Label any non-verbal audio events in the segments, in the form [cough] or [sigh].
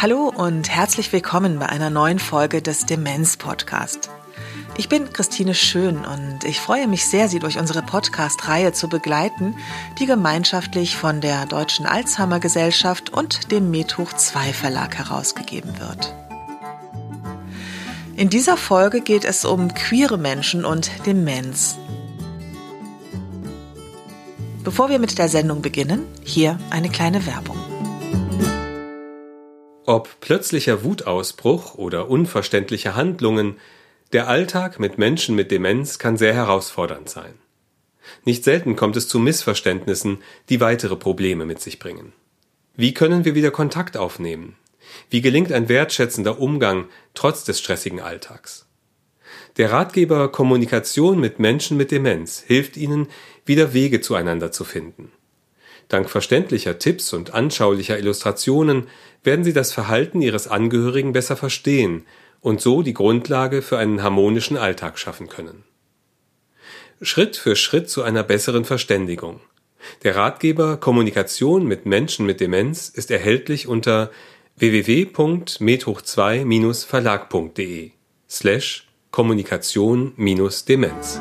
Hallo und herzlich willkommen bei einer neuen Folge des Demenz Podcast. Ich bin Christine Schön und ich freue mich sehr, Sie durch unsere Podcast-Reihe zu begleiten, die gemeinschaftlich von der Deutschen Alzheimer Gesellschaft und dem Methoch 2 Verlag herausgegeben wird. In dieser Folge geht es um queere Menschen und Demenz. Bevor wir mit der Sendung beginnen, hier eine kleine Werbung. Ob plötzlicher Wutausbruch oder unverständliche Handlungen, der Alltag mit Menschen mit Demenz kann sehr herausfordernd sein. Nicht selten kommt es zu Missverständnissen, die weitere Probleme mit sich bringen. Wie können wir wieder Kontakt aufnehmen? Wie gelingt ein wertschätzender Umgang trotz des stressigen Alltags? Der Ratgeber Kommunikation mit Menschen mit Demenz hilft Ihnen, wieder Wege zueinander zu finden. Dank verständlicher Tipps und anschaulicher Illustrationen werden Sie das Verhalten Ihres Angehörigen besser verstehen und so die Grundlage für einen harmonischen Alltag schaffen können. Schritt für Schritt zu einer besseren Verständigung. Der Ratgeber Kommunikation mit Menschen mit Demenz ist erhältlich unter www.medhoch2-verlag.de slash Kommunikation-Demenz.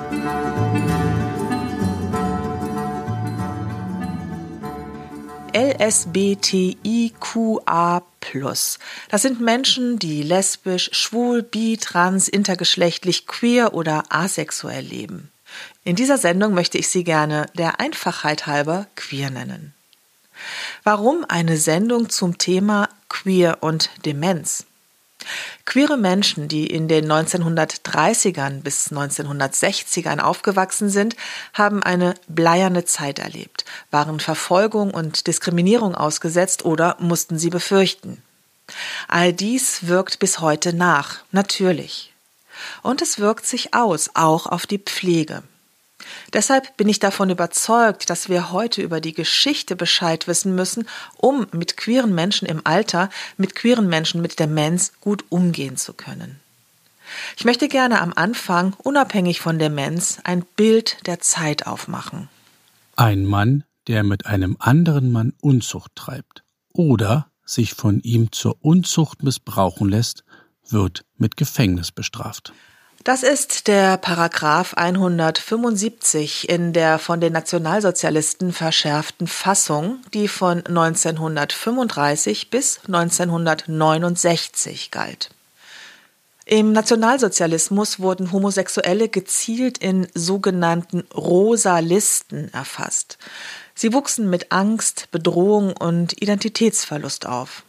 LSBTIQA+. Das sind Menschen, die lesbisch, schwul, bi, trans, intergeschlechtlich, queer oder asexuell leben. In dieser Sendung möchte ich sie gerne der Einfachheit halber queer nennen. Warum eine Sendung zum Thema Queer und Demenz? Queere Menschen, die in den 1930ern bis 1960ern aufgewachsen sind, haben eine bleierne Zeit erlebt, waren Verfolgung und Diskriminierung ausgesetzt oder mussten sie befürchten. All dies wirkt bis heute nach, natürlich. Und es wirkt sich aus, auch auf die Pflege. Deshalb bin ich davon überzeugt, dass wir heute über die Geschichte Bescheid wissen müssen, um mit queeren Menschen im Alter, mit queeren Menschen mit Demenz gut umgehen zu können. Ich möchte gerne am Anfang, unabhängig von Demenz, ein Bild der Zeit aufmachen. Ein Mann, der mit einem anderen Mann Unzucht treibt oder sich von ihm zur Unzucht missbrauchen lässt, wird mit Gefängnis bestraft. Das ist der Paragraph 175 in der von den Nationalsozialisten verschärften Fassung, die von 1935 bis 1969 galt. Im Nationalsozialismus wurden Homosexuelle gezielt in sogenannten rosa Listen erfasst. Sie wuchsen mit Angst, Bedrohung und Identitätsverlust auf.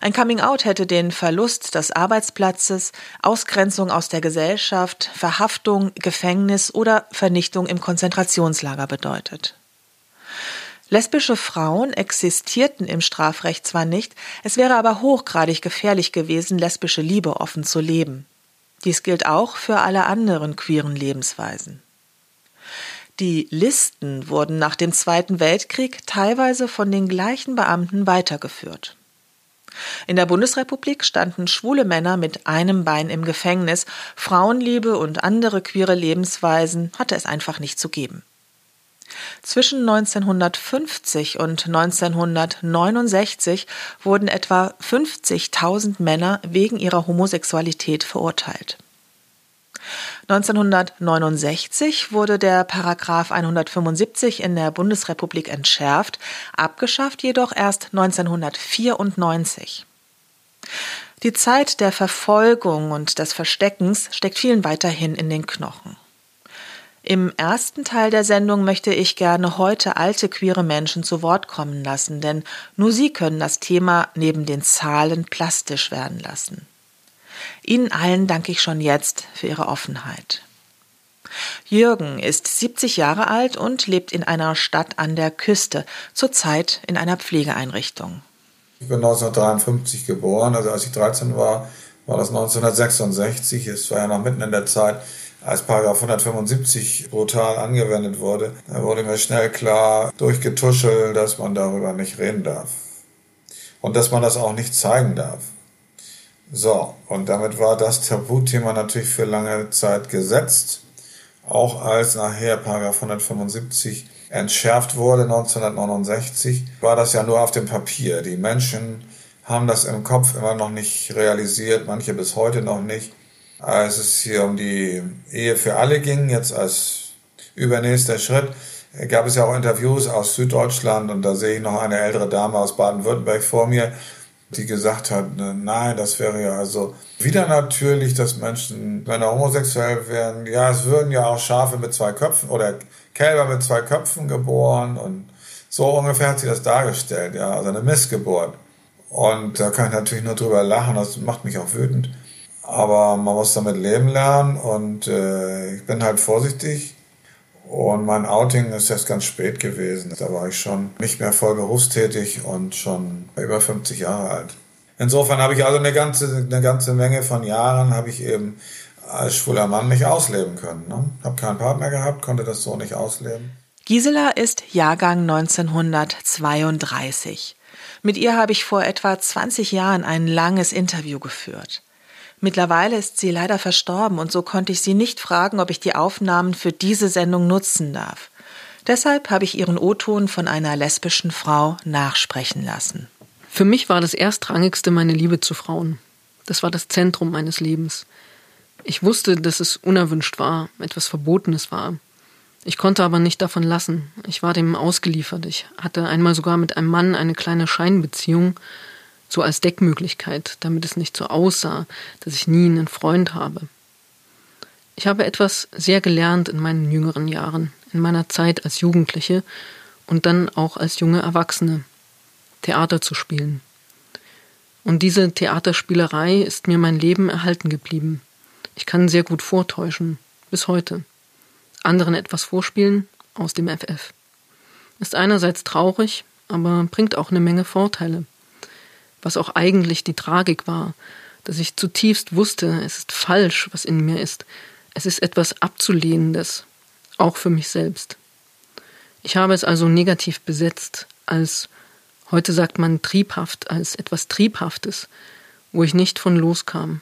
Ein Coming-out hätte den Verlust des Arbeitsplatzes, Ausgrenzung aus der Gesellschaft, Verhaftung, Gefängnis oder Vernichtung im Konzentrationslager bedeutet. Lesbische Frauen existierten im Strafrecht zwar nicht, es wäre aber hochgradig gefährlich gewesen, lesbische Liebe offen zu leben. Dies gilt auch für alle anderen queeren Lebensweisen. Die Listen wurden nach dem Zweiten Weltkrieg teilweise von den gleichen Beamten weitergeführt. In der Bundesrepublik standen schwule Männer mit einem Bein im Gefängnis, Frauenliebe und andere queere Lebensweisen hatte es einfach nicht zu geben. Zwischen 1950 und 1969 wurden etwa 50.000 Männer wegen ihrer Homosexualität verurteilt. 1969 wurde der Paragraph 175 in der Bundesrepublik entschärft, abgeschafft jedoch erst 1994. Die Zeit der Verfolgung und des Versteckens steckt vielen weiterhin in den Knochen. Im ersten Teil der Sendung möchte ich gerne heute alte queere Menschen zu Wort kommen lassen, denn nur sie können das Thema neben den Zahlen plastisch werden lassen. Ihnen allen danke ich schon jetzt für Ihre Offenheit. Jürgen ist 70 Jahre alt und lebt in einer Stadt an der Küste, zurzeit in einer Pflegeeinrichtung. Ich bin 1953 geboren, also als ich 13 war, war das 1966. Es war ja noch mitten in der Zeit, als Paragraph 175 brutal angewendet wurde. Da wurde mir schnell klar durchgetuschelt, dass man darüber nicht reden darf. Und dass man das auch nicht zeigen darf. So, und damit war das Tabuthema natürlich für lange Zeit gesetzt. auch als nachher Paragraph 175 entschärft wurde 1969, war das ja nur auf dem Papier. Die Menschen haben das im Kopf immer noch nicht realisiert, manche bis heute noch nicht. Als es hier um die Ehe für alle ging, jetzt als übernächster Schritt, gab es ja auch Interviews aus Süddeutschland und da sehe ich noch eine ältere Dame aus Baden-Württemberg vor mir, die gesagt hat, ne, nein, das wäre ja also wieder natürlich, dass Menschen, wenn er homosexuell wären, ja, es würden ja auch Schafe mit zwei Köpfen oder Kälber mit zwei Köpfen geboren und so ungefähr hat sie das dargestellt, ja, also eine Missgeburt. Und da kann ich natürlich nur drüber lachen, das macht mich auch wütend. Aber man muss damit leben lernen und äh, ich bin halt vorsichtig. Und mein Outing ist erst ganz spät gewesen. Da war ich schon nicht mehr voll berufstätig und schon über 50 Jahre alt. Insofern habe ich also eine ganze, eine ganze Menge von Jahren habe ich eben als schwuler Mann nicht ausleben können. Ne? Habe keinen Partner gehabt, konnte das so nicht ausleben. Gisela ist Jahrgang 1932. Mit ihr habe ich vor etwa 20 Jahren ein langes Interview geführt. Mittlerweile ist sie leider verstorben und so konnte ich sie nicht fragen, ob ich die Aufnahmen für diese Sendung nutzen darf. Deshalb habe ich ihren O-Ton von einer lesbischen Frau nachsprechen lassen. Für mich war das Erstrangigste meine Liebe zu Frauen. Das war das Zentrum meines Lebens. Ich wusste, dass es unerwünscht war, etwas Verbotenes war. Ich konnte aber nicht davon lassen. Ich war dem ausgeliefert. Ich hatte einmal sogar mit einem Mann eine kleine Scheinbeziehung, so als Deckmöglichkeit, damit es nicht so aussah, dass ich nie einen Freund habe. Ich habe etwas sehr gelernt in meinen jüngeren Jahren, in meiner Zeit als Jugendliche und dann auch als junge Erwachsene, Theater zu spielen. Und diese Theaterspielerei ist mir mein Leben erhalten geblieben. Ich kann sehr gut vortäuschen, bis heute anderen etwas vorspielen aus dem FF. Ist einerseits traurig, aber bringt auch eine Menge Vorteile. Was auch eigentlich die Tragik war, dass ich zutiefst wusste, es ist falsch, was in mir ist. Es ist etwas Abzulehnendes, auch für mich selbst. Ich habe es also negativ besetzt, als, heute sagt man triebhaft, als etwas Triebhaftes, wo ich nicht von loskam.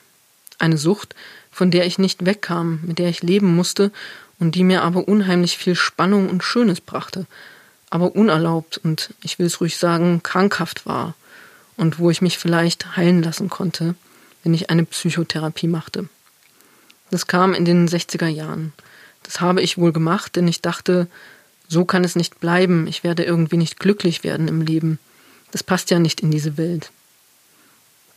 Eine Sucht, von der ich nicht wegkam, mit der ich leben musste und die mir aber unheimlich viel Spannung und Schönes brachte, aber unerlaubt und ich will es ruhig sagen, krankhaft war und wo ich mich vielleicht heilen lassen konnte, wenn ich eine Psychotherapie machte. Das kam in den 60er Jahren. Das habe ich wohl gemacht, denn ich dachte, so kann es nicht bleiben, ich werde irgendwie nicht glücklich werden im Leben. Das passt ja nicht in diese Welt.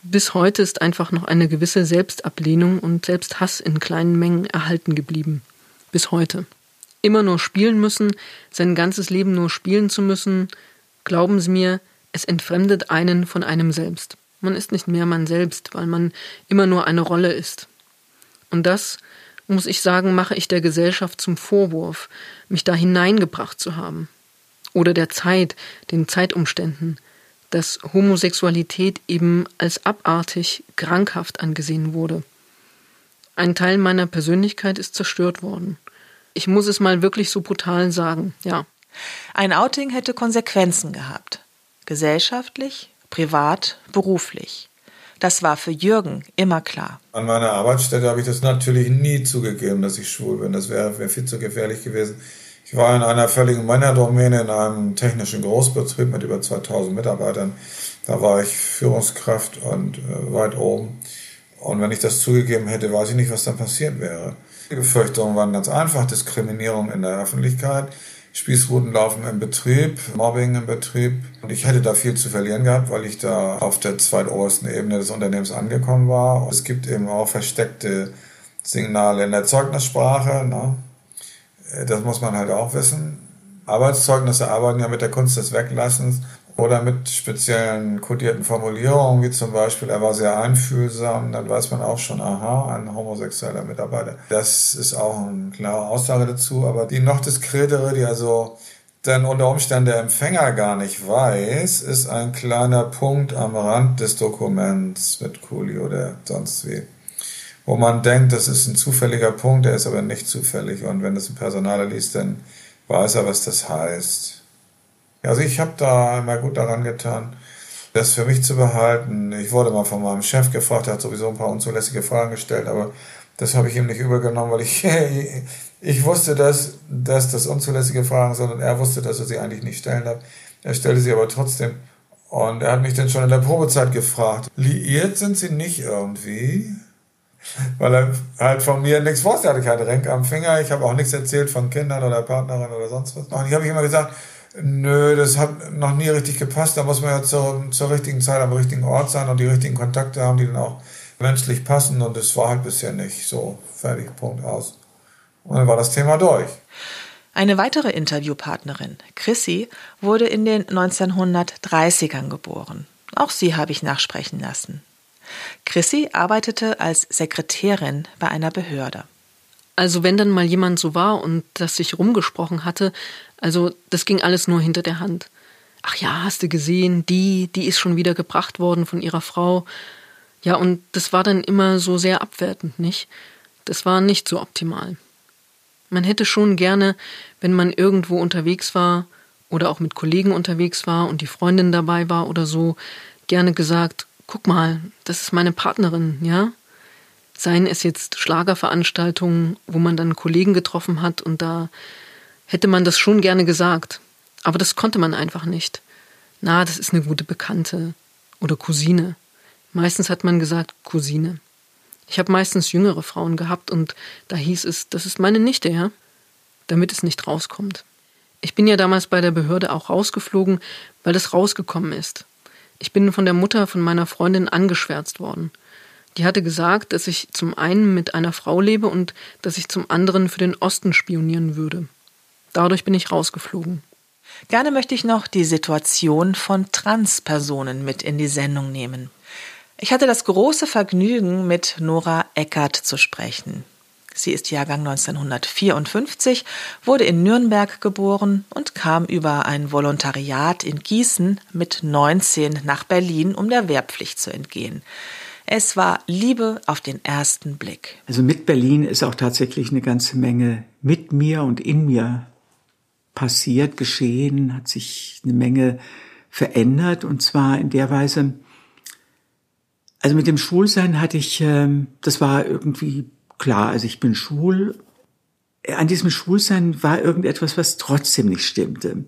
Bis heute ist einfach noch eine gewisse Selbstablehnung und Selbsthass in kleinen Mengen erhalten geblieben bis heute. Immer nur spielen müssen, sein ganzes Leben nur spielen zu müssen, glauben Sie mir, es entfremdet einen von einem selbst. Man ist nicht mehr man selbst, weil man immer nur eine Rolle ist. Und das, muss ich sagen, mache ich der Gesellschaft zum Vorwurf, mich da hineingebracht zu haben. Oder der Zeit, den Zeitumständen, dass Homosexualität eben als abartig, krankhaft angesehen wurde. Ein Teil meiner Persönlichkeit ist zerstört worden. Ich muss es mal wirklich so brutal sagen, ja. Ein Outing hätte Konsequenzen gehabt. Gesellschaftlich, privat, beruflich. Das war für Jürgen immer klar. An meiner Arbeitsstätte habe ich das natürlich nie zugegeben, dass ich schwul bin. Das wäre wär viel zu gefährlich gewesen. Ich war in einer völligen Männerdomäne in einem technischen Großbetrieb mit über 2000 Mitarbeitern. Da war ich Führungskraft und äh, weit oben. Und wenn ich das zugegeben hätte, weiß ich nicht, was dann passiert wäre. Die Befürchtungen waren ganz einfach. Diskriminierung in der Öffentlichkeit, Spießrutenlaufen im Betrieb, Mobbing im Betrieb. Und ich hätte da viel zu verlieren gehabt, weil ich da auf der zweitobersten Ebene des Unternehmens angekommen war. Es gibt eben auch versteckte Signale in der Zeugnisssprache. Ne? Das muss man halt auch wissen. Arbeitszeugnisse arbeiten ja mit der Kunst des Weglassens oder mit speziellen kodierten Formulierungen, wie zum Beispiel, er war sehr einfühlsam, dann weiß man auch schon, aha, ein homosexueller Mitarbeiter. Das ist auch eine klare Aussage dazu, aber die noch diskretere, die also dann unter Umständen der Empfänger gar nicht weiß, ist ein kleiner Punkt am Rand des Dokuments mit Kuli oder sonst wie. Wo man denkt, das ist ein zufälliger Punkt, der ist aber nicht zufällig. Und wenn das ein Personaler liest, dann weiß er, was das heißt. Also ich habe da mal gut daran getan, das für mich zu behalten. Ich wurde mal von meinem Chef gefragt, er hat sowieso ein paar unzulässige Fragen gestellt, aber das habe ich ihm nicht übergenommen, weil ich [laughs] Ich wusste, dass, dass das unzulässige Fragen sind und er wusste, dass er sie eigentlich nicht stellen darf. Er stellte sie aber trotzdem. Und er hat mich dann schon in der Probezeit gefragt, liiert sind sie nicht irgendwie? Weil er halt von mir nichts wusste. Er hatte keine Renke am Finger. Ich habe auch nichts erzählt von Kindern oder Partnerin oder sonst was. Und ich habe immer gesagt, nö, das hat noch nie richtig gepasst. Da muss man ja zur, zur richtigen Zeit am richtigen Ort sein und die richtigen Kontakte haben, die dann auch menschlich passen. Und das war halt bisher nicht so. Fertig, Punkt, aus. Und dann war das Thema durch. Eine weitere Interviewpartnerin, Chrissy, wurde in den 1930ern geboren. Auch sie habe ich nachsprechen lassen. Chrissy arbeitete als Sekretärin bei einer Behörde. Also wenn dann mal jemand so war und das sich rumgesprochen hatte, also das ging alles nur hinter der Hand. Ach ja, hast du gesehen, die, die ist schon wieder gebracht worden von ihrer Frau. Ja, und das war dann immer so sehr abwertend, nicht? Das war nicht so optimal. Man hätte schon gerne, wenn man irgendwo unterwegs war oder auch mit Kollegen unterwegs war und die Freundin dabei war oder so, gerne gesagt, guck mal, das ist meine Partnerin, ja? Seien es jetzt Schlagerveranstaltungen, wo man dann Kollegen getroffen hat und da hätte man das schon gerne gesagt. Aber das konnte man einfach nicht. Na, das ist eine gute Bekannte oder Cousine. Meistens hat man gesagt Cousine. Ich habe meistens jüngere Frauen gehabt und da hieß es, das ist meine Nichte, ja? Damit es nicht rauskommt. Ich bin ja damals bei der Behörde auch rausgeflogen, weil es rausgekommen ist. Ich bin von der Mutter von meiner Freundin angeschwärzt worden. Die hatte gesagt, dass ich zum einen mit einer Frau lebe und dass ich zum anderen für den Osten spionieren würde. Dadurch bin ich rausgeflogen. Gerne möchte ich noch die Situation von Transpersonen mit in die Sendung nehmen. Ich hatte das große Vergnügen, mit Nora Eckert zu sprechen. Sie ist Jahrgang 1954, wurde in Nürnberg geboren und kam über ein Volontariat in Gießen mit 19 nach Berlin, um der Wehrpflicht zu entgehen. Es war Liebe auf den ersten Blick. Also mit Berlin ist auch tatsächlich eine ganze Menge mit mir und in mir passiert, geschehen, hat sich eine Menge verändert und zwar in der Weise, also mit dem Schwulsein hatte ich, ähm, das war irgendwie klar, also ich bin schwul. An diesem Schwulsein war irgendetwas, was trotzdem nicht stimmte.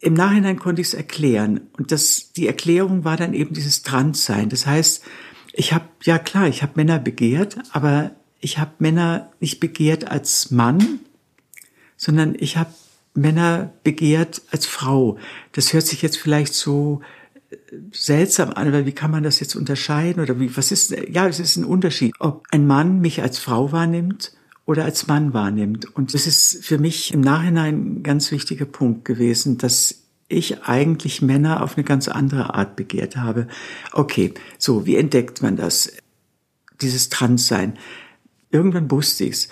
Im Nachhinein konnte ich es erklären und das, die Erklärung war dann eben dieses Transsein. Das heißt, ich habe, ja klar, ich habe Männer begehrt, aber ich habe Männer nicht begehrt als Mann, sondern ich habe Männer begehrt als Frau. Das hört sich jetzt vielleicht so seltsam an, weil wie kann man das jetzt unterscheiden oder wie, was ist, ja, es ist ein Unterschied, ob ein Mann mich als Frau wahrnimmt oder als Mann wahrnimmt. Und das ist für mich im Nachhinein ein ganz wichtiger Punkt gewesen, dass ich eigentlich Männer auf eine ganz andere Art begehrt habe. Okay, so, wie entdeckt man das? Dieses Transsein. Irgendwann wusste ich's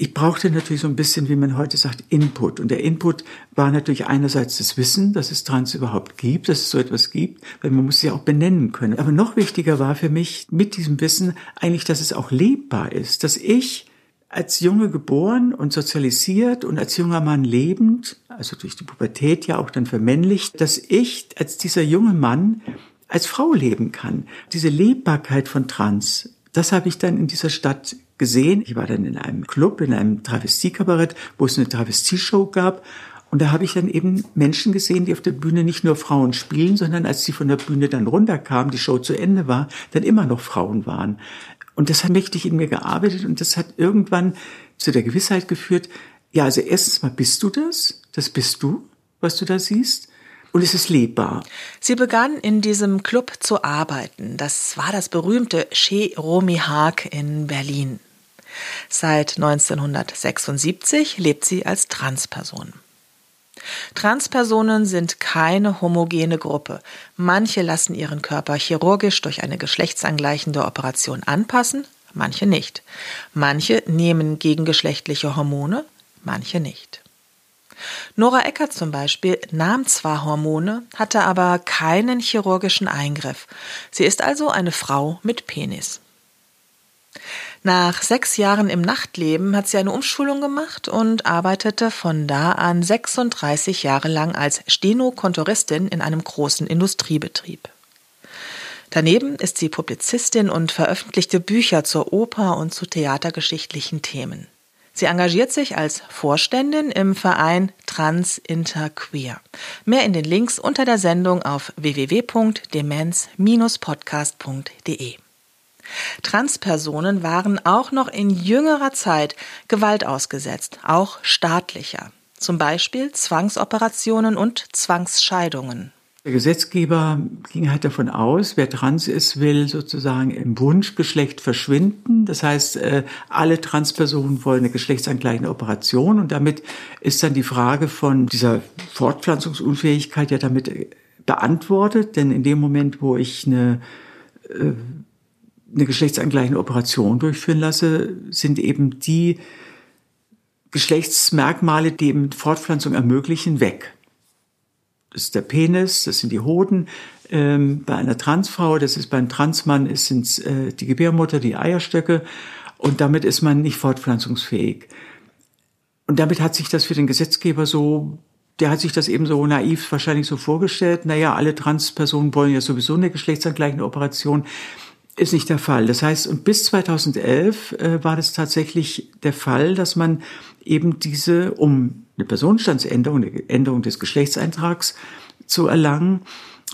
ich brauchte natürlich so ein bisschen, wie man heute sagt, Input. Und der Input war natürlich einerseits das Wissen, dass es Trans überhaupt gibt, dass es so etwas gibt, weil man muss ja auch benennen können. Aber noch wichtiger war für mich mit diesem Wissen eigentlich, dass es auch lebbar ist, dass ich als Junge geboren und sozialisiert und als junger Mann lebend, also durch die Pubertät ja auch dann vermännlicht, dass ich als dieser junge Mann als Frau leben kann. Diese Lebbarkeit von Trans, das habe ich dann in dieser Stadt gesehen. Ich war dann in einem Club, in einem Travestiekabarett, wo es eine Travestieshow gab. Und da habe ich dann eben Menschen gesehen, die auf der Bühne nicht nur Frauen spielen, sondern als sie von der Bühne dann runterkamen, die Show zu Ende war, dann immer noch Frauen waren. Und das hat mächtig in mir gearbeitet und das hat irgendwann zu der Gewissheit geführt, ja, also erstens mal bist du das, das bist du, was du da siehst. Und es ist lebbar. Sie begann in diesem Club zu arbeiten. Das war das berühmte Chez Romy Haag in Berlin. Seit 1976 lebt sie als Transperson. Transpersonen sind keine homogene Gruppe. Manche lassen ihren Körper chirurgisch durch eine geschlechtsangleichende Operation anpassen, manche nicht. Manche nehmen gegengeschlechtliche Hormone, manche nicht. Nora Eckert zum Beispiel nahm zwar Hormone, hatte aber keinen chirurgischen Eingriff. Sie ist also eine Frau mit Penis. Nach sechs Jahren im Nachtleben hat sie eine Umschulung gemacht und arbeitete von da an 36 Jahre lang als Stenokontoristin in einem großen Industriebetrieb. Daneben ist sie Publizistin und veröffentlichte Bücher zur Oper und zu theatergeschichtlichen Themen. Sie engagiert sich als Vorständin im Verein Trans Inter Queer. Mehr in den Links unter der Sendung auf www.demenz-podcast.de. Transpersonen waren auch noch in jüngerer Zeit Gewalt ausgesetzt, auch staatlicher. Zum Beispiel Zwangsoperationen und Zwangsscheidungen. Der Gesetzgeber ging halt davon aus, wer trans ist, will sozusagen im Wunschgeschlecht verschwinden. Das heißt, äh, alle Transpersonen wollen eine geschlechtsangleichende Operation und damit ist dann die Frage von dieser Fortpflanzungsunfähigkeit ja damit äh, beantwortet, denn in dem Moment, wo ich eine äh, eine geschlechtsangleichende Operation durchführen lasse, sind eben die Geschlechtsmerkmale, die eben Fortpflanzung ermöglichen, weg. Das ist der Penis, das sind die Hoden. Ähm, bei einer Transfrau, das ist beim Transmann, sind es äh, die Gebärmutter, die Eierstöcke. Und damit ist man nicht fortpflanzungsfähig. Und damit hat sich das für den Gesetzgeber so, der hat sich das eben so naiv wahrscheinlich so vorgestellt. Naja, alle Transpersonen wollen ja sowieso eine geschlechtsangleichende Operation ist nicht der Fall. Das heißt, und bis 2011 äh, war das tatsächlich der Fall, dass man eben diese, um eine Personenstandsänderung, eine Änderung des Geschlechtseintrags zu erlangen,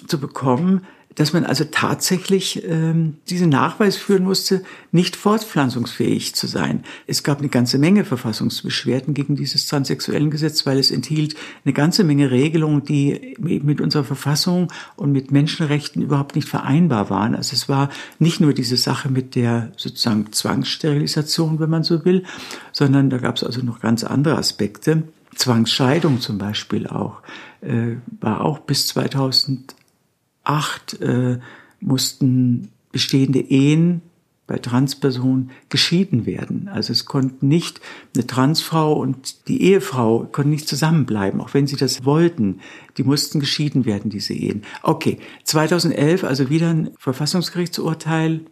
zu bekommen, dass man also tatsächlich ähm, diesen Nachweis führen musste, nicht fortpflanzungsfähig zu sein. Es gab eine ganze Menge Verfassungsbeschwerden gegen dieses transsexuellen Gesetz, weil es enthielt eine ganze Menge Regelungen, die mit unserer Verfassung und mit Menschenrechten überhaupt nicht vereinbar waren. Also es war nicht nur diese Sache mit der sozusagen Zwangssterilisation, wenn man so will, sondern da gab es also noch ganz andere Aspekte. Zwangsscheidung zum Beispiel auch, äh, war auch bis 2000 acht äh, mussten bestehende Ehen bei Transpersonen geschieden werden. Also es konnten nicht eine Transfrau und die Ehefrau konnten nicht zusammenbleiben, auch wenn sie das wollten. Die mussten geschieden werden, diese Ehen. Okay, 2011 also wieder ein Verfassungsgerichtsurteil,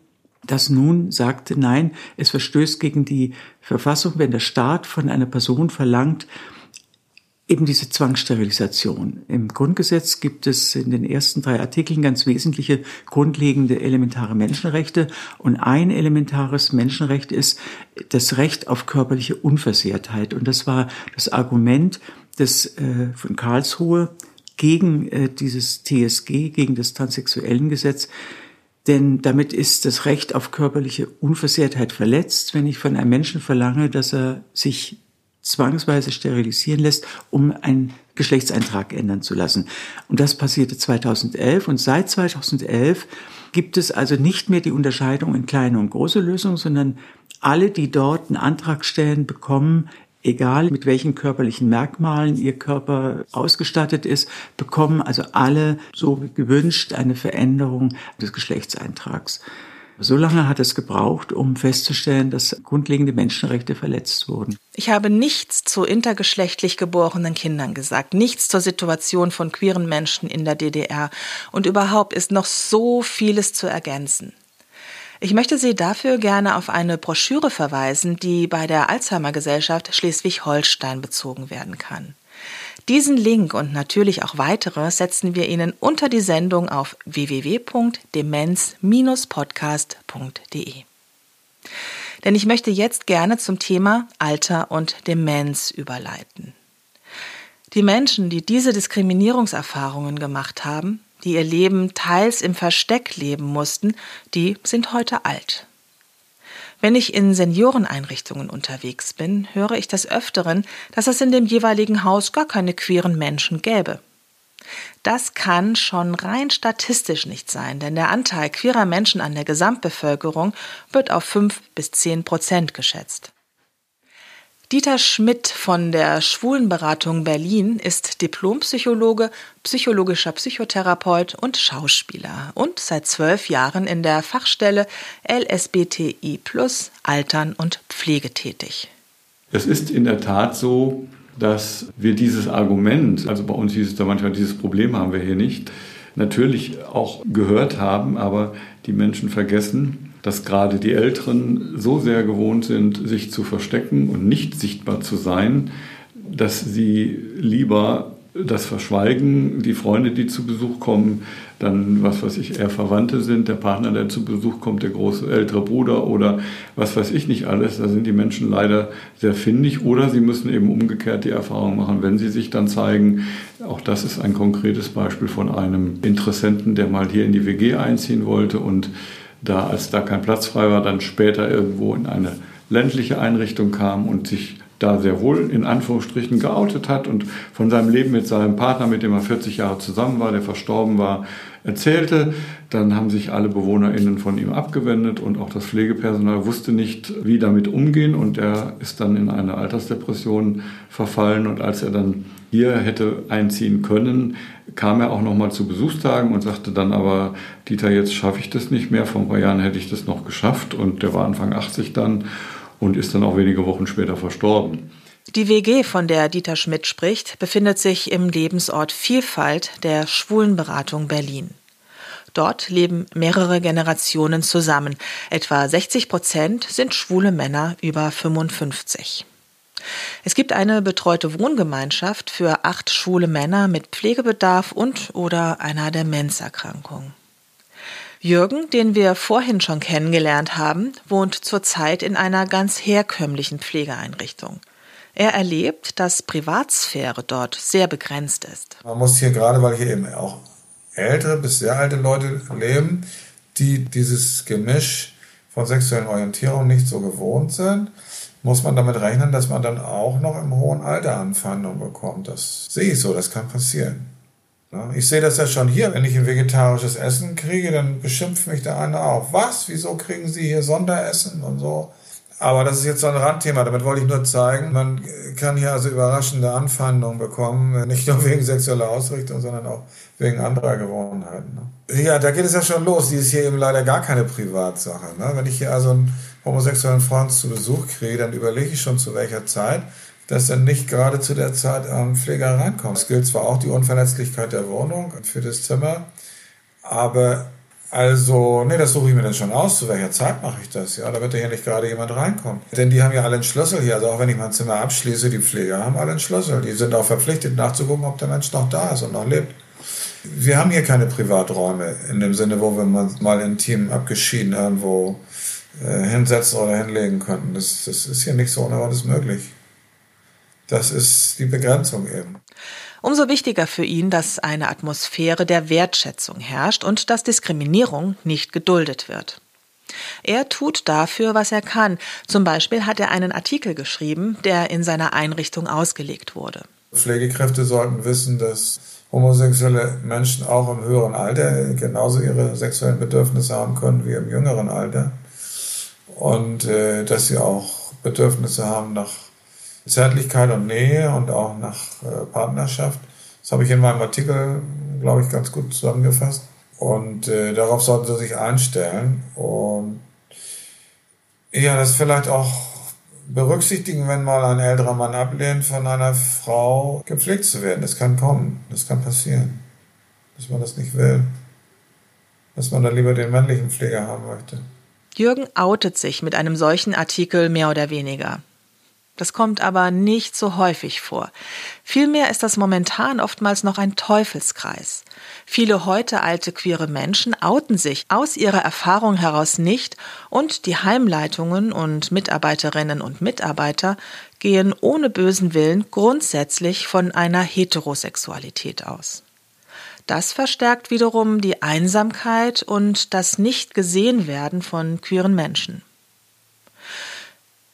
das nun sagte, nein, es verstößt gegen die Verfassung, wenn der Staat von einer Person verlangt, eben diese Zwangssterilisation. Im Grundgesetz gibt es in den ersten drei Artikeln ganz wesentliche grundlegende elementare Menschenrechte. Und ein elementares Menschenrecht ist das Recht auf körperliche Unversehrtheit. Und das war das Argument des, äh, von Karlsruhe gegen äh, dieses TSG, gegen das transsexuellen Gesetz. Denn damit ist das Recht auf körperliche Unversehrtheit verletzt, wenn ich von einem Menschen verlange, dass er sich zwangsweise sterilisieren lässt, um einen Geschlechtseintrag ändern zu lassen. Und das passierte 2011 und seit 2011 gibt es also nicht mehr die Unterscheidung in kleine und große Lösungen, sondern alle, die dort einen Antrag stellen, bekommen, egal mit welchen körperlichen Merkmalen ihr Körper ausgestattet ist, bekommen also alle so gewünscht eine Veränderung des Geschlechtseintrags. So lange hat es gebraucht, um festzustellen, dass grundlegende Menschenrechte verletzt wurden. Ich habe nichts zu intergeschlechtlich geborenen Kindern gesagt, nichts zur Situation von queeren Menschen in der DDR und überhaupt ist noch so vieles zu ergänzen. Ich möchte Sie dafür gerne auf eine Broschüre verweisen, die bei der Alzheimer Gesellschaft Schleswig-Holstein bezogen werden kann. Diesen Link und natürlich auch weitere setzen wir Ihnen unter die Sendung auf www.demenz-podcast.de. Denn ich möchte jetzt gerne zum Thema Alter und Demenz überleiten. Die Menschen, die diese Diskriminierungserfahrungen gemacht haben, die ihr Leben teils im Versteck leben mussten, die sind heute alt. Wenn ich in Senioreneinrichtungen unterwegs bin, höre ich des Öfteren, dass es in dem jeweiligen Haus gar keine queeren Menschen gäbe. Das kann schon rein statistisch nicht sein, denn der Anteil queerer Menschen an der Gesamtbevölkerung wird auf fünf bis zehn Prozent geschätzt. Dieter Schmidt von der Schwulenberatung Berlin ist Diplompsychologe, psychologischer Psychotherapeut und Schauspieler und seit zwölf Jahren in der Fachstelle LSBTI Plus Altern und Pflege tätig. Es ist in der Tat so, dass wir dieses Argument, also bei uns hieß es da manchmal, dieses Problem haben wir hier nicht, natürlich auch gehört haben, aber die Menschen vergessen, dass gerade die Älteren so sehr gewohnt sind, sich zu verstecken und nicht sichtbar zu sein, dass sie lieber das verschweigen, die Freunde, die zu Besuch kommen, dann, was weiß ich, eher Verwandte sind, der Partner, der zu Besuch kommt, der große ältere Bruder oder was weiß ich nicht alles. Da sind die Menschen leider sehr findig oder sie müssen eben umgekehrt die Erfahrung machen, wenn sie sich dann zeigen. Auch das ist ein konkretes Beispiel von einem Interessenten, der mal hier in die WG einziehen wollte und da, als da kein Platz frei war, dann später irgendwo in eine ländliche Einrichtung kam und sich da sehr wohl in Anführungsstrichen geoutet hat und von seinem Leben mit seinem Partner, mit dem er 40 Jahre zusammen war, der verstorben war, erzählte. Dann haben sich alle BewohnerInnen von ihm abgewendet und auch das Pflegepersonal wusste nicht, wie damit umgehen und er ist dann in eine Altersdepression verfallen und als er dann hier hätte einziehen können, kam er auch nochmal zu Besuchstagen und sagte dann aber, Dieter, jetzt schaffe ich das nicht mehr, vor ein paar Jahren hätte ich das noch geschafft und der war Anfang 80 dann und ist dann auch wenige Wochen später verstorben. Die WG, von der Dieter Schmidt spricht, befindet sich im Lebensort Vielfalt der Schwulenberatung Berlin. Dort leben mehrere Generationen zusammen. Etwa 60 Prozent sind schwule Männer über 55. Es gibt eine betreute Wohngemeinschaft für acht schwule Männer mit Pflegebedarf und oder einer Demenzerkrankung. Jürgen, den wir vorhin schon kennengelernt haben, wohnt zurzeit in einer ganz herkömmlichen Pflegeeinrichtung. Er erlebt, dass Privatsphäre dort sehr begrenzt ist. Man muss hier gerade, weil hier eben auch ältere bis sehr alte Leute leben, die dieses Gemisch von sexuellen Orientierung nicht so gewohnt sind, muss man damit rechnen, dass man dann auch noch im hohen Alter Anfeindungen bekommt. Das sehe ich so, das kann passieren. Ich sehe das ja schon hier, wenn ich ein vegetarisches Essen kriege, dann beschimpft mich der eine auch. Was? Wieso kriegen Sie hier Sonderessen und so? Aber das ist jetzt so ein Randthema. Damit wollte ich nur zeigen, man kann hier also überraschende Anfeindungen bekommen, nicht nur wegen sexueller Ausrichtung, sondern auch wegen anderer Gewohnheiten. Ne? Ja, da geht es ja schon los. Die ist hier eben leider gar keine Privatsache. Ne? Wenn ich hier also einen homosexuellen Freund zu Besuch kriege, dann überlege ich schon zu welcher Zeit dass dann nicht gerade zu der Zeit am Pfleger reinkommt. Es gilt zwar auch die Unverletzlichkeit der Wohnung für das Zimmer, aber also, nee, das suche ich mir dann schon aus. Zu welcher Zeit mache ich das? Ja, damit da hier nicht gerade jemand reinkommt. Denn die haben ja alle einen Schlüssel hier. Also auch wenn ich mein Zimmer abschließe, die Pfleger haben alle einen Schlüssel. Die sind auch verpflichtet nachzugucken, ob der Mensch noch da ist und noch lebt. Wir haben hier keine Privaträume in dem Sinne, wo wir mal intim abgeschieden irgendwo äh, hinsetzen oder hinlegen könnten. Das, das ist hier nicht so alles möglich. Das ist die Begrenzung eben. Umso wichtiger für ihn, dass eine Atmosphäre der Wertschätzung herrscht und dass Diskriminierung nicht geduldet wird. Er tut dafür, was er kann. Zum Beispiel hat er einen Artikel geschrieben, der in seiner Einrichtung ausgelegt wurde. Pflegekräfte sollten wissen, dass homosexuelle Menschen auch im höheren Alter genauso ihre sexuellen Bedürfnisse haben können wie im jüngeren Alter. Und äh, dass sie auch Bedürfnisse haben nach Zärtlichkeit und Nähe und auch nach äh, Partnerschaft. Das habe ich in meinem Artikel, glaube ich, ganz gut zusammengefasst. Und äh, darauf sollten sie sich einstellen. Und ja, das vielleicht auch berücksichtigen, wenn mal ein älterer Mann ablehnt, von einer Frau gepflegt zu werden. Das kann kommen, das kann passieren. Dass man das nicht will. Dass man dann lieber den männlichen Pfleger haben möchte. Jürgen outet sich mit einem solchen Artikel mehr oder weniger. Das kommt aber nicht so häufig vor. Vielmehr ist das momentan oftmals noch ein Teufelskreis. Viele heute alte queere Menschen outen sich aus ihrer Erfahrung heraus nicht und die Heimleitungen und Mitarbeiterinnen und Mitarbeiter gehen ohne bösen Willen grundsätzlich von einer Heterosexualität aus. Das verstärkt wiederum die Einsamkeit und das Nicht-Gesehen-Werden von queeren Menschen.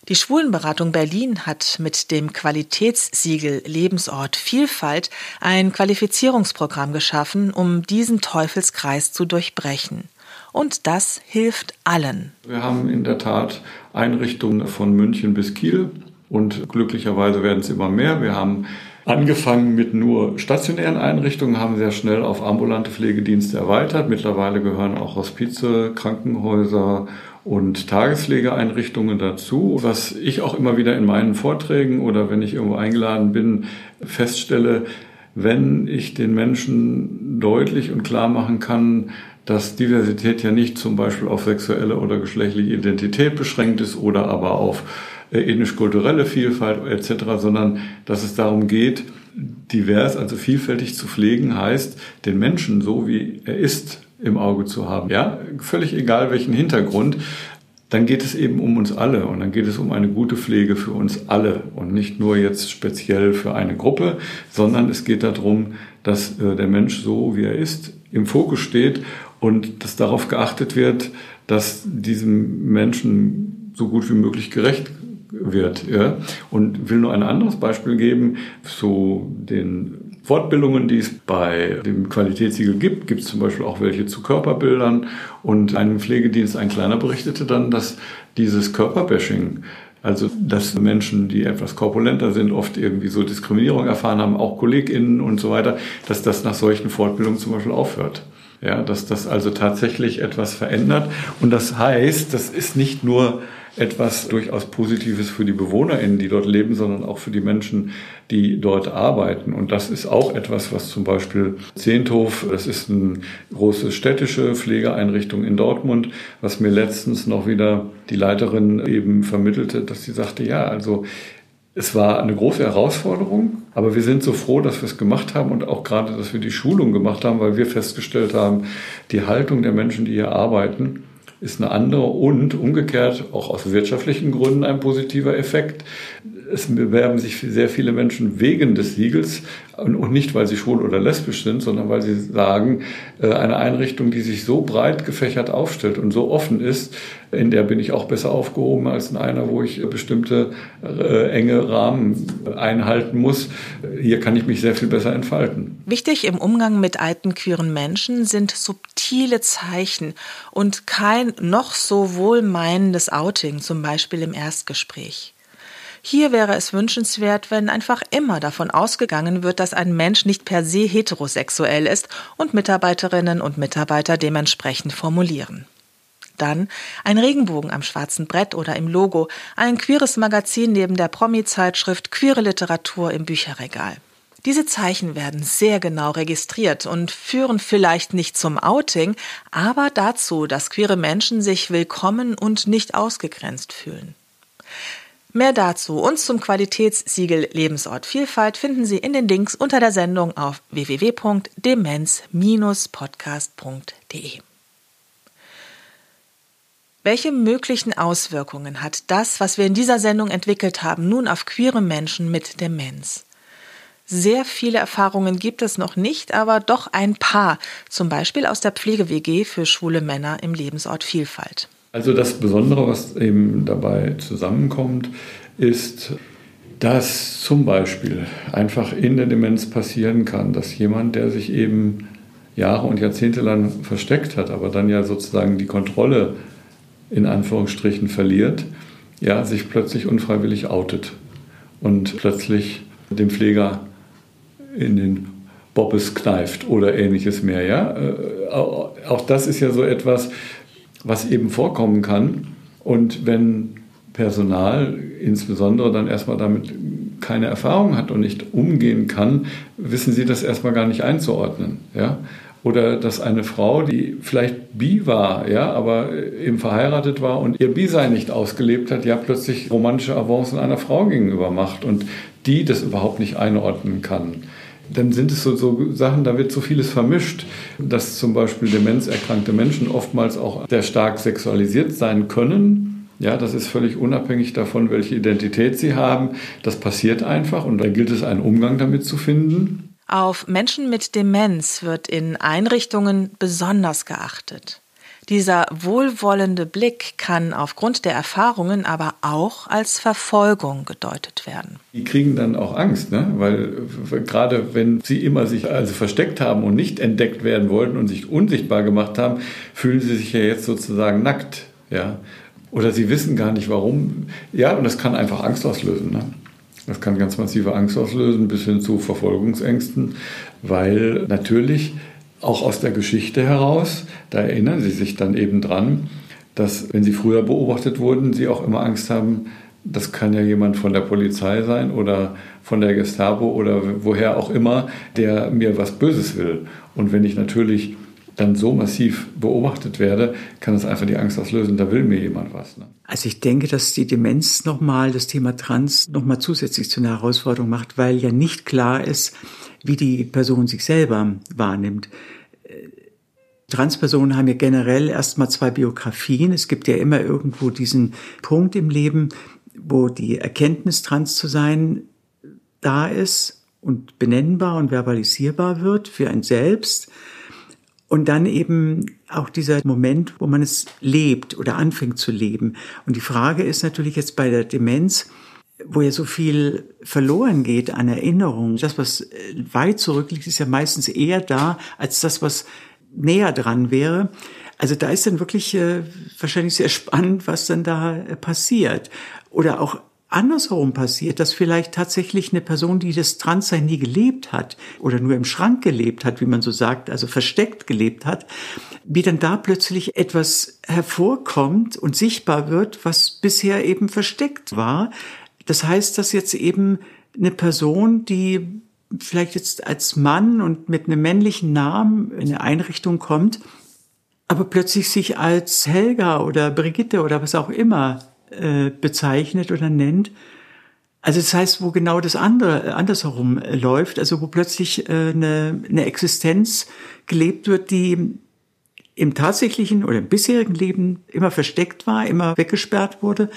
Die Schwulenberatung Berlin hat mit dem Qualitätssiegel Lebensort Vielfalt ein Qualifizierungsprogramm geschaffen, um diesen Teufelskreis zu durchbrechen. Und das hilft allen. Wir haben in der Tat Einrichtungen von München bis Kiel und glücklicherweise werden es immer mehr. Wir haben angefangen mit nur stationären Einrichtungen, haben sehr schnell auf ambulante Pflegedienste erweitert. Mittlerweile gehören auch Hospize, Krankenhäuser und Tagespflegeeinrichtungen dazu. Was ich auch immer wieder in meinen Vorträgen oder wenn ich irgendwo eingeladen bin, feststelle, wenn ich den Menschen deutlich und klar machen kann, dass Diversität ja nicht zum Beispiel auf sexuelle oder geschlechtliche Identität beschränkt ist oder aber auf äh, ethnisch-kulturelle Vielfalt etc., sondern dass es darum geht, divers, also vielfältig zu pflegen, heißt, den Menschen so wie er ist im Auge zu haben. Ja, völlig egal welchen Hintergrund. Dann geht es eben um uns alle und dann geht es um eine gute Pflege für uns alle und nicht nur jetzt speziell für eine Gruppe, sondern es geht darum, dass äh, der Mensch so wie er ist im Fokus steht und dass darauf geachtet wird, dass diesem Menschen so gut wie möglich gerecht wird. Ja? Und will nur ein anderes Beispiel geben zu den Fortbildungen, die es bei dem Qualitätssiegel gibt, gibt es zum Beispiel auch welche zu Körperbildern. Und ein Pflegedienst, ein kleiner, berichtete dann, dass dieses Körperbashing, also dass Menschen, die etwas korpulenter sind, oft irgendwie so Diskriminierung erfahren haben, auch KollegInnen und so weiter, dass das nach solchen Fortbildungen zum Beispiel aufhört. Ja, dass das also tatsächlich etwas verändert. Und das heißt, das ist nicht nur etwas durchaus Positives für die BewohnerInnen, die dort leben, sondern auch für die Menschen, die dort arbeiten. Und das ist auch etwas, was zum Beispiel Zehnthof, das ist eine große städtische Pflegeeinrichtung in Dortmund, was mir letztens noch wieder die Leiterin eben vermittelte, dass sie sagte, ja, also es war eine große Herausforderung, aber wir sind so froh, dass wir es gemacht haben und auch gerade, dass wir die Schulung gemacht haben, weil wir festgestellt haben, die Haltung der Menschen, die hier arbeiten, ist eine andere und umgekehrt auch aus wirtschaftlichen Gründen ein positiver Effekt. Es bewerben sich sehr viele Menschen wegen des Siegels und nicht, weil sie schwul oder lesbisch sind, sondern weil sie sagen, äh, eine Einrichtung, die sich so breit gefächert aufstellt und so offen ist, in der bin ich auch besser aufgehoben als in einer, wo ich bestimmte äh, enge Rahmen einhalten muss. Hier kann ich mich sehr viel besser entfalten. Wichtig im Umgang mit alten queeren Menschen sind subtile Zeichen und kein noch so wohlmeinendes Outing, zum Beispiel im Erstgespräch. Hier wäre es wünschenswert, wenn einfach immer davon ausgegangen wird, dass ein Mensch nicht per se heterosexuell ist und Mitarbeiterinnen und Mitarbeiter dementsprechend formulieren. Dann ein Regenbogen am schwarzen Brett oder im Logo, ein queeres Magazin neben der Promi-Zeitschrift, queere Literatur im Bücherregal. Diese Zeichen werden sehr genau registriert und führen vielleicht nicht zum Outing, aber dazu, dass queere Menschen sich willkommen und nicht ausgegrenzt fühlen. Mehr dazu und zum Qualitätssiegel Lebensort Vielfalt finden Sie in den Links unter der Sendung auf www.demenz-podcast.de. Welche möglichen Auswirkungen hat das, was wir in dieser Sendung entwickelt haben, nun auf queere Menschen mit Demenz? Sehr viele Erfahrungen gibt es noch nicht, aber doch ein paar, zum Beispiel aus der Pflege-WG für schwule Männer im Lebensort Vielfalt. Also das Besondere, was eben dabei zusammenkommt, ist, dass zum Beispiel einfach in der Demenz passieren kann, dass jemand, der sich eben Jahre und Jahrzehnte lang versteckt hat, aber dann ja sozusagen die Kontrolle in Anführungsstrichen verliert, ja, sich plötzlich unfreiwillig outet und plötzlich dem Pfleger in den Bobbes kneift oder ähnliches mehr. Ja? Äh, auch das ist ja so etwas, was eben vorkommen kann. Und wenn Personal insbesondere dann erstmal damit keine Erfahrung hat und nicht umgehen kann, wissen sie das erstmal gar nicht einzuordnen. Ja? Oder dass eine Frau, die vielleicht bi war, ja, aber eben verheiratet war und ihr Bi-Sein nicht ausgelebt hat, ja plötzlich romantische Avancen einer Frau gegenüber macht und die das überhaupt nicht einordnen kann dann sind es so, so, Sachen, da wird so vieles vermischt, dass zum Beispiel demenzerkrankte Menschen oftmals auch sehr stark sexualisiert sein können. Ja, das ist völlig unabhängig davon, welche Identität sie haben. Das passiert einfach und da gilt es, einen Umgang damit zu finden. Auf Menschen mit Demenz wird in Einrichtungen besonders geachtet. Dieser wohlwollende Blick kann aufgrund der Erfahrungen aber auch als Verfolgung gedeutet werden. Die kriegen dann auch Angst, ne? weil gerade wenn sie immer sich also versteckt haben und nicht entdeckt werden wollten und sich unsichtbar gemacht haben, fühlen sie sich ja jetzt sozusagen nackt. Ja? Oder sie wissen gar nicht warum. Ja, und das kann einfach Angst auslösen. Ne? Das kann ganz massive Angst auslösen, bis hin zu Verfolgungsängsten, weil natürlich auch aus der Geschichte heraus, da erinnern Sie sich dann eben dran, dass wenn Sie früher beobachtet wurden, Sie auch immer Angst haben, das kann ja jemand von der Polizei sein oder von der Gestapo oder woher auch immer, der mir was Böses will. Und wenn ich natürlich dann so massiv beobachtet werde, kann das einfach die Angst auslösen, da will mir jemand was. Ne? Also ich denke, dass die Demenz nochmal das Thema Trans nochmal zusätzlich zu einer Herausforderung macht, weil ja nicht klar ist, wie die Person sich selber wahrnimmt. Transpersonen haben ja generell erstmal zwei Biografien. Es gibt ja immer irgendwo diesen Punkt im Leben, wo die Erkenntnis, trans zu sein, da ist und benennbar und verbalisierbar wird für ein Selbst. Und dann eben auch dieser Moment, wo man es lebt oder anfängt zu leben. Und die Frage ist natürlich jetzt bei der Demenz, wo ja so viel verloren geht an Erinnerungen. Das, was weit zurückliegt, ist ja meistens eher da als das, was näher dran wäre. Also da ist dann wirklich äh, wahrscheinlich sehr [laughs] spannend, was dann da äh, passiert. Oder auch andersherum passiert, dass vielleicht tatsächlich eine Person, die das Transsein nie gelebt hat oder nur im Schrank gelebt hat, wie man so sagt, also versteckt gelebt hat, wie dann da plötzlich etwas hervorkommt und sichtbar wird, was bisher eben versteckt war. Das heißt, dass jetzt eben eine Person, die vielleicht jetzt als Mann und mit einem männlichen Namen in eine Einrichtung kommt, aber plötzlich sich als Helga oder Brigitte oder was auch immer äh, bezeichnet oder nennt. Also das heißt, wo genau das andere äh, andersherum äh, läuft, also wo plötzlich äh, eine, eine Existenz gelebt wird, die im tatsächlichen oder im bisherigen Leben immer versteckt war, immer weggesperrt wurde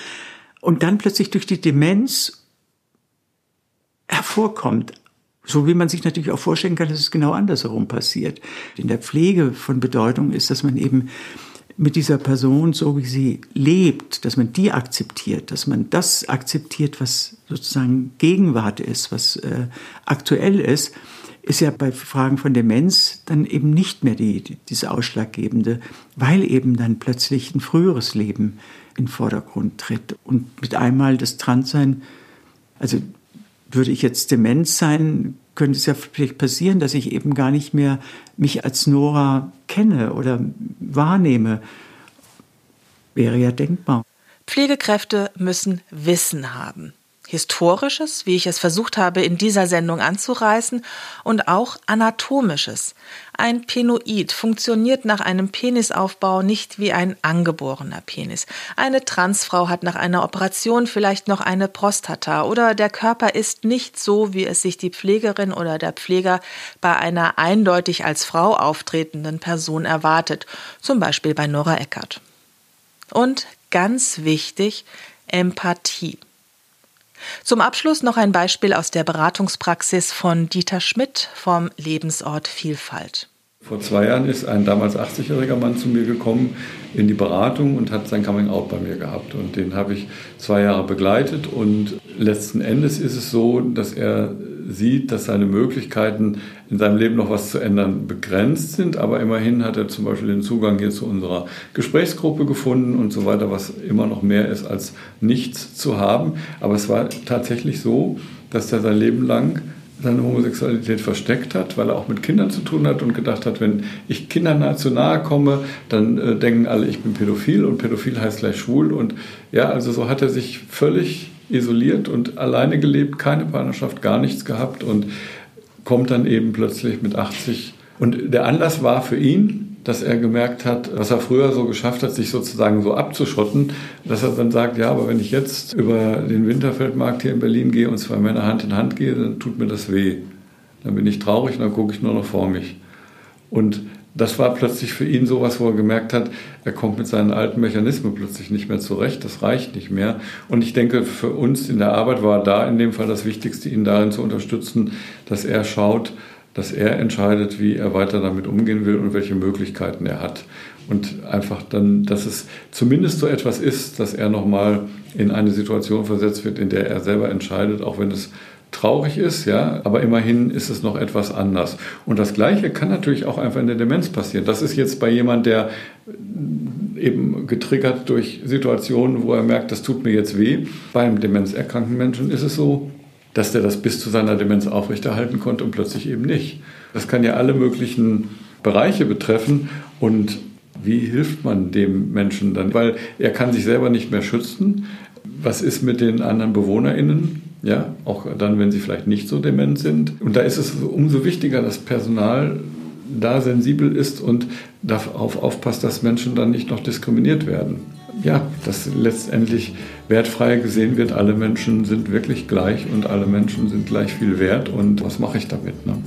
und dann plötzlich durch die Demenz hervorkommt. So wie man sich natürlich auch vorstellen kann, dass es genau andersherum passiert. In der Pflege von Bedeutung ist, dass man eben mit dieser Person, so wie sie lebt, dass man die akzeptiert, dass man das akzeptiert, was sozusagen Gegenwart ist, was äh, aktuell ist, ist ja bei Fragen von Demenz dann eben nicht mehr die, die, diese ausschlaggebende, weil eben dann plötzlich ein früheres Leben in den Vordergrund tritt und mit einmal das Transsein, also würde ich jetzt Demenz sein, könnte es ja vielleicht passieren, dass ich eben gar nicht mehr mich als Nora kenne oder wahrnehme. Wäre ja denkbar. Pflegekräfte müssen Wissen haben. Historisches, wie ich es versucht habe in dieser Sendung anzureißen, und auch Anatomisches. Ein Penoid funktioniert nach einem Penisaufbau nicht wie ein angeborener Penis. Eine Transfrau hat nach einer Operation vielleicht noch eine Prostata oder der Körper ist nicht so, wie es sich die Pflegerin oder der Pfleger bei einer eindeutig als Frau auftretenden Person erwartet, zum Beispiel bei Nora Eckert. Und ganz wichtig, Empathie. Zum Abschluss noch ein Beispiel aus der Beratungspraxis von Dieter Schmidt vom Lebensort Vielfalt. Vor zwei Jahren ist ein damals 80-jähriger Mann zu mir gekommen in die Beratung und hat sein Coming-out bei mir gehabt. Und den habe ich zwei Jahre begleitet. Und letzten Endes ist es so, dass er sieht, dass seine Möglichkeiten in seinem Leben noch was zu ändern begrenzt sind. Aber immerhin hat er zum Beispiel den Zugang hier zu unserer Gesprächsgruppe gefunden und so weiter, was immer noch mehr ist als nichts zu haben. Aber es war tatsächlich so, dass er sein Leben lang seine Homosexualität versteckt hat, weil er auch mit Kindern zu tun hat und gedacht hat, wenn ich Kindern nahe zu nahe komme, dann äh, denken alle, ich bin pädophil und pädophil heißt gleich schwul. Und ja, also so hat er sich völlig isoliert und alleine gelebt, keine Partnerschaft, gar nichts gehabt und kommt dann eben plötzlich mit 80. Und der Anlass war für ihn, dass er gemerkt hat, was er früher so geschafft hat, sich sozusagen so abzuschotten, dass er dann sagt, ja, aber wenn ich jetzt über den Winterfeldmarkt hier in Berlin gehe und zwei Männer Hand in Hand gehe, dann tut mir das weh. Dann bin ich traurig und dann gucke ich nur noch vor mich. Und das war plötzlich für ihn sowas, wo er gemerkt hat, er kommt mit seinen alten Mechanismen plötzlich nicht mehr zurecht, das reicht nicht mehr. Und ich denke, für uns in der Arbeit war da in dem Fall das Wichtigste, ihn darin zu unterstützen, dass er schaut, dass er entscheidet, wie er weiter damit umgehen will und welche Möglichkeiten er hat. Und einfach dann, dass es zumindest so etwas ist, dass er nochmal in eine Situation versetzt wird, in der er selber entscheidet, auch wenn es traurig ist, ja, aber immerhin ist es noch etwas anders. Und das Gleiche kann natürlich auch einfach in der Demenz passieren. Das ist jetzt bei jemand, der eben getriggert durch Situationen, wo er merkt, das tut mir jetzt weh. Beim demenzerkrankten Menschen ist es so, dass der das bis zu seiner Demenz aufrechterhalten konnte und plötzlich eben nicht. Das kann ja alle möglichen Bereiche betreffen und wie hilft man dem Menschen dann? Weil er kann sich selber nicht mehr schützen. Was ist mit den anderen BewohnerInnen? Ja, auch dann, wenn sie vielleicht nicht so dement sind. Und da ist es umso wichtiger, dass Personal da sensibel ist und darauf aufpasst, dass Menschen dann nicht noch diskriminiert werden. Ja, dass letztendlich wertfrei gesehen wird, alle Menschen sind wirklich gleich und alle Menschen sind gleich viel wert und was mache ich damit? Ne?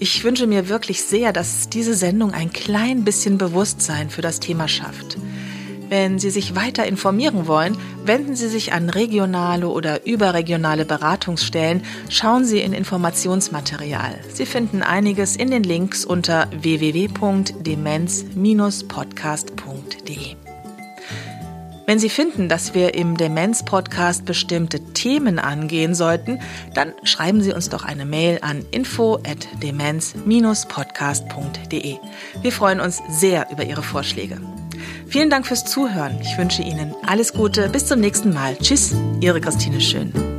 Ich wünsche mir wirklich sehr, dass diese Sendung ein klein bisschen Bewusstsein für das Thema schafft. Wenn Sie sich weiter informieren wollen, wenden Sie sich an regionale oder überregionale Beratungsstellen. Schauen Sie in Informationsmaterial. Sie finden einiges in den Links unter www.demenz-podcast.de. Wenn Sie finden, dass wir im Demenz-Podcast bestimmte Themen angehen sollten, dann schreiben Sie uns doch eine Mail an info@demenz-podcast.de. Wir freuen uns sehr über Ihre Vorschläge. Vielen Dank fürs Zuhören. Ich wünsche Ihnen alles Gute. Bis zum nächsten Mal. Tschüss, Ihre Christine Schön.